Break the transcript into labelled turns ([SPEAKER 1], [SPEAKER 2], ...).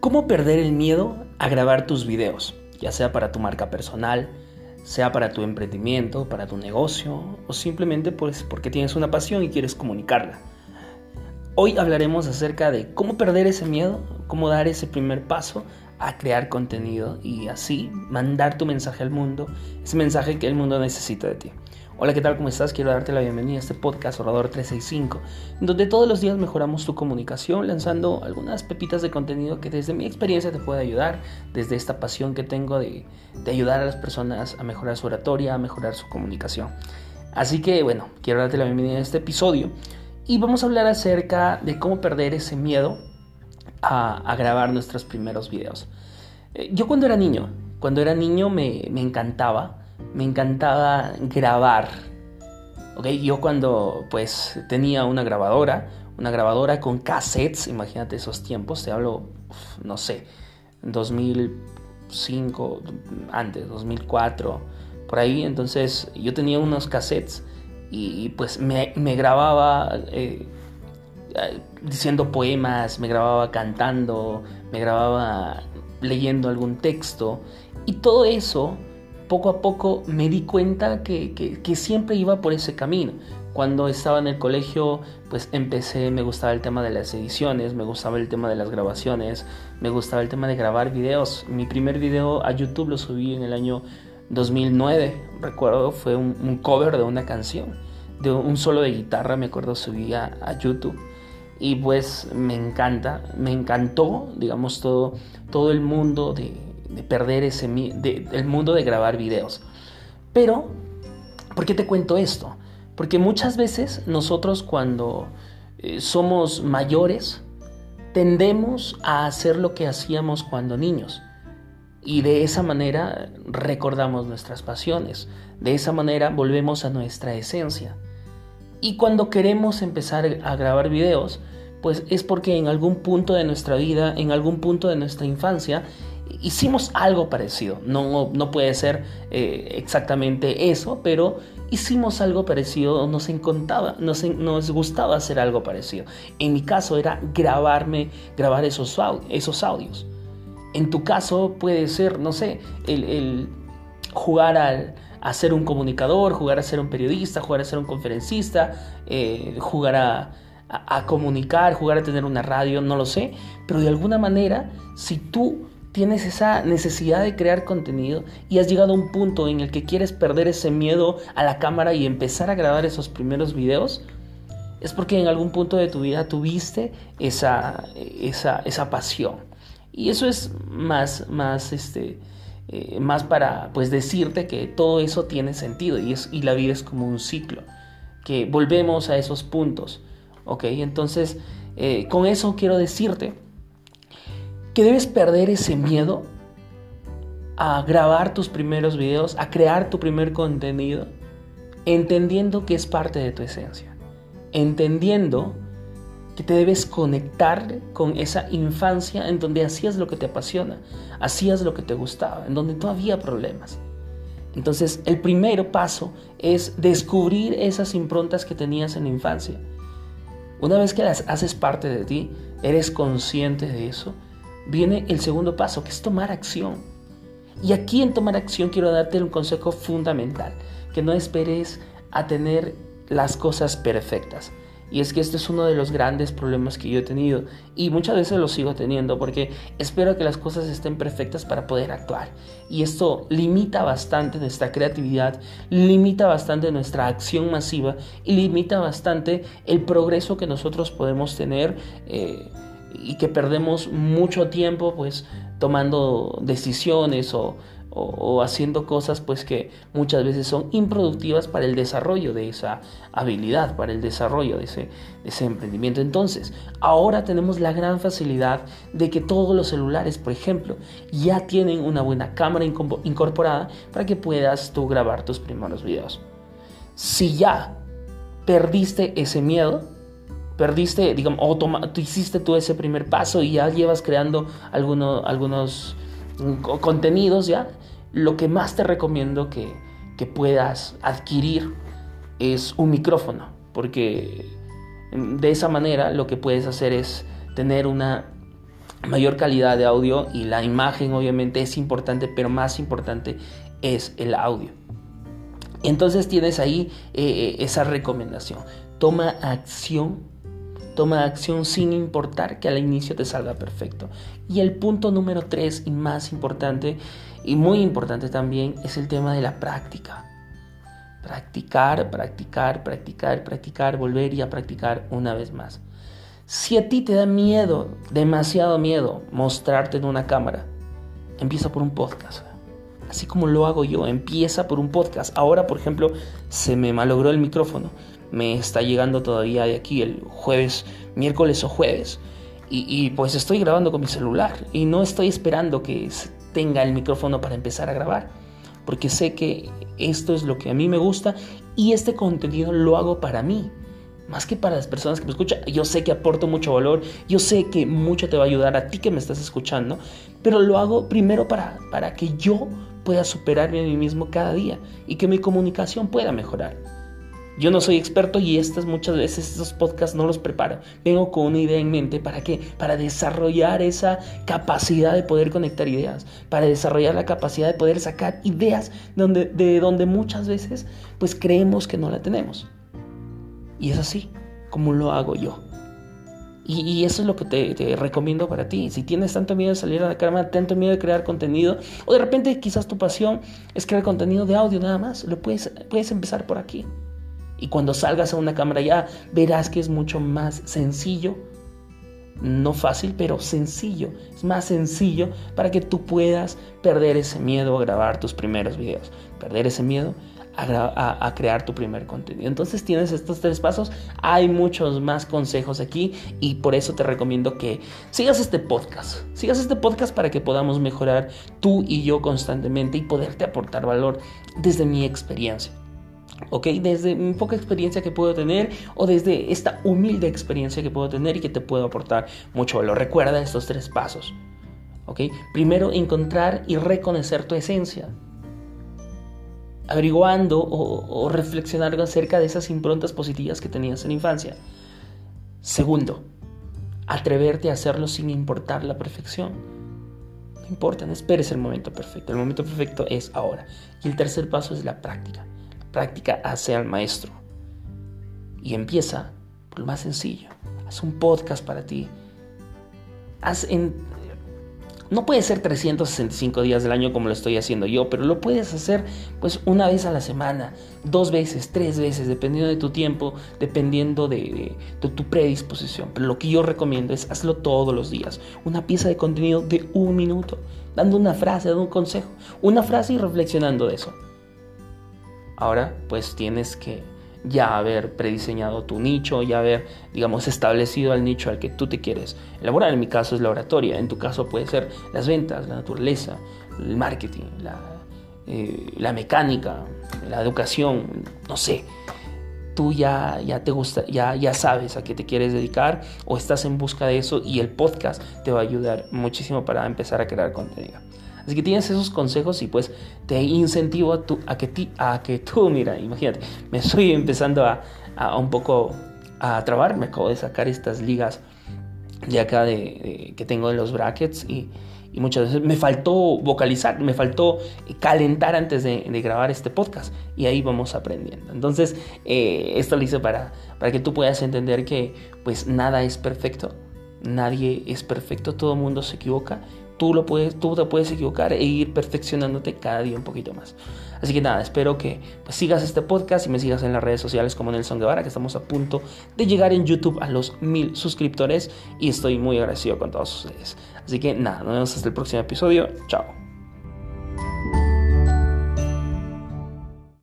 [SPEAKER 1] ¿Cómo perder el miedo a grabar tus videos? Ya sea para tu marca personal, sea para tu emprendimiento, para tu negocio o simplemente pues porque tienes una pasión y quieres comunicarla. Hoy hablaremos acerca de cómo perder ese miedo, cómo dar ese primer paso a crear contenido y así mandar tu mensaje al mundo, ese mensaje que el mundo necesita de ti. Hola, ¿qué tal? ¿Cómo estás? Quiero darte la bienvenida a este podcast Orador 365, donde todos los días mejoramos tu comunicación lanzando algunas pepitas de contenido que desde mi experiencia te puede ayudar, desde esta pasión que tengo de, ayudar a las personas a mejorar su oratoria, a mejorar su comunicación. Así que bueno, quiero darte la bienvenida a este episodio y vamos a hablar acerca de cómo perder ese miedo a, grabar nuestros primeros videos. Eh, yo cuando era niño, cuando era niño me encantaba me encantaba grabar. Okay, yo cuando pues tenía una grabadora, una grabadora con cassettes, imagínate esos tiempos, te hablo, no sé, 2005, antes, 2004, por ahí, entonces yo tenía unos cassettes y, pues me, grababa eh, diciendo poemas, me grababa cantando, me grababa leyendo algún texto y todo eso poco a poco me di cuenta que, siempre iba por ese camino. Cuando estaba en el colegio, pues empecé, me gustaba el tema de las ediciones, me gustaba el tema de las grabaciones, me gustaba el tema de grabar videos. Mi primer video a YouTube lo subí en el año 2009, recuerdo, fue un, cover de una canción, de un solo de guitarra, me acuerdo, subí a, a YouTube y pues me encanta, me encantó, digamos, todo, todo el mundo de, de perder ese el mundo de grabar videos. Pero, ¿por qué te cuento esto? Porque muchas veces nosotros cuando eh, somos mayores tendemos a hacer lo que hacíamos cuando niños. Y de esa manera recordamos nuestras pasiones, de esa manera volvemos a nuestra esencia. Y cuando queremos empezar a grabar videos, pues es porque en algún punto de nuestra vida, en algún punto de nuestra infancia, hicimos algo parecido. No, no puede ser eh, exactamente eso, pero hicimos algo parecido, nos encantaba, nos, nos, gustaba hacer algo parecido. En mi caso era grabarme, grabar esos, esos audios. En tu caso puede ser, no sé, el, jugar al, a ser un comunicador, jugar a ser un periodista, jugar a ser un conferencista, eh, jugar a comunicar, jugar a tener una radio, no lo sé, pero de alguna manera, si tú tienes esa necesidad de crear contenido y has llegado a un punto en el que quieres perder ese miedo a la cámara y empezar a grabar esos primeros videos, es porque en algún punto de tu vida tuviste esa, esa, esa pasión. Y eso es más, más, este, eh, más para pues, decirte que todo eso tiene sentido y, y la vida es como un ciclo, que volvemos a esos puntos. ¿ok? Entonces, eh, con eso quiero decirte que debes perder ese miedo a grabar tus primeros videos, a crear tu primer contenido, entendiendo que es parte de tu esencia, entendiendo que te debes conectar con esa infancia en donde hacías lo que te apasiona, hacías lo que te gustaba, en donde no había problemas. Entonces, el primer paso es descubrir esas improntas que tenías en la infancia. Una vez que las haces parte de ti, eres consciente de eso, viene el segundo paso, que es tomar acción. Y aquí en tomar acción quiero darte un consejo fundamental, que no esperes a tener las cosas perfectas. Y es que este es uno de los grandes problemas que yo he tenido y muchas veces lo sigo teniendo porque espero que las cosas estén perfectas para poder actuar. Y esto limita bastante nuestra creatividad, limita bastante nuestra acción masiva y limita bastante el progreso que nosotros podemos tener. Eh, y que perdemos mucho tiempo pues tomando decisiones o, haciendo cosas pues que muchas veces son improductivas para el desarrollo de esa habilidad, para el desarrollo de ese, ese emprendimiento. Entonces, ahora tenemos la gran facilidad de que todos los celulares, por ejemplo, ya tienen una buena cámara incorporada para que puedas tú grabar tus primeros videos. Si ya perdiste ese miedo, perdiste, digamos, o tú hiciste tú ese primer paso y ya llevas creando algunos contenidos, ¿ya? Lo que más te recomiendo que, que puedas adquirir es un micrófono, porque de esa manera lo que puedes hacer es tener una mayor calidad de audio y la imagen obviamente es importante, pero más importante es el audio. Entonces tienes ahí eh, eh, esa recomendación. Toma acción, toma acción sin importar que al inicio te salga perfecto. Y el punto número tres y más importante y muy importante también es el tema de la práctica. Practicar, practicar, practicar, practicar, volver y a practicar una vez más. Si a ti te da miedo, demasiado miedo, mostrarte en una cámara, empieza por un podcast. Así como lo hago yo, empieza por un podcast. Ahora, por ejemplo, se me malogró el micrófono. Me está llegando todavía de aquí el jueves, miércoles o jueves. Y, pues estoy grabando con mi celular y no estoy esperando que tenga el micrófono para empezar a grabar. Porque sé que esto es lo que a mí me gusta y este contenido lo hago para mí más que para las personas que me escuchan. Yo sé que aporto mucho valor, yo sé que mucho te va a ayudar a ti que me estás escuchando, pero lo hago primero para, para que yo pueda superarme a mí mismo cada día y que mi comunicación pueda mejorar. Yo no soy experto y estas muchas veces estos podcasts no los preparo. Vengo con una idea en mente para qué? Para desarrollar esa capacidad de poder conectar ideas, para desarrollar la capacidad de poder sacar ideas donde, de donde muchas veces pues creemos que no la tenemos. Y es así como lo hago yo. Y, eso es lo que te, recomiendo para ti. Si tienes tanto miedo de salir a la cámara, tanto miedo de crear contenido, o de repente quizás tu pasión es crear contenido de audio nada más, lo puedes, puedes empezar por aquí. Y cuando salgas a una cámara ya verás que es mucho más sencillo, no fácil, pero sencillo. Es más sencillo para que tú puedas perder ese miedo a grabar tus primeros videos. Perder ese miedo a, crear tu primer contenido. Entonces tienes estos tres pasos. Hay muchos más consejos aquí y por eso te recomiendo que sigas este podcast. Sigas este podcast para que podamos mejorar tú y yo constantemente y poderte aportar valor desde mi experiencia. ¿Ok? Desde mi poca experiencia que puedo tener o desde esta humilde experiencia que puedo tener y que te puedo aportar mucho valor. Recuerda estos tres pasos, ¿ok? Primero, encontrar y reconocer tu esencia averiguando o, reflexionando acerca de esas improntas positivas que tenías en la infancia. Segundo, atreverte a hacerlo sin importar la perfección. No importa, no esperes el momento perfecto. El momento perfecto es ahora. Y el tercer paso es la práctica. Práctica hace al maestro. Y empieza por lo más sencillo. Haz un podcast para ti. Haz en, no puede ser 365 días del año como lo estoy haciendo yo, pero lo puedes hacer pues una vez a la semana, dos veces, tres veces, dependiendo de tu tiempo, dependiendo de, tu predisposición. Pero lo que yo recomiendo es hazlo todos los días. Una pieza de contenido de un minuto, dando una frase, dando un consejo, una frase y reflexionando de eso. Ahora pues tienes que ya haber prediseñado tu nicho, ya haber, digamos, establecido el nicho al que tú te quieres elaborar. En mi caso es la oratoria, en tu caso puede ser las ventas, la naturaleza, el marketing, la, eh, la mecánica, la educación, no sé. Tú ya, ya te gusta, ya, ya sabes a qué te quieres dedicar o estás en busca de eso y el podcast te va a ayudar muchísimo para empezar a crear contenido. Así que tienes esos consejos y pues te incentivo a, que, tú, mira, imagínate, me estoy empezando a, un poco a trabar, me acabo de sacar estas ligas de acá que tengo en los brackets y, muchas veces me faltó vocalizar, me faltó calentar antes de, grabar este podcast y ahí vamos aprendiendo. Entonces, eh, esto lo hice para, para que tú puedas entender que pues nada es perfecto, nadie es perfecto, todo mundo se equivoca tú, lo puedes, tú te puedes equivocar e ir perfeccionándote cada día un poquito más. Así que nada, espero que pues, sigas este podcast y me sigas en las redes sociales como Nelson Guevara, que estamos a punto de llegar en YouTube a los mil suscriptores y estoy muy agradecido con todos ustedes. Así que nada, nos vemos hasta el próximo episodio. Chao.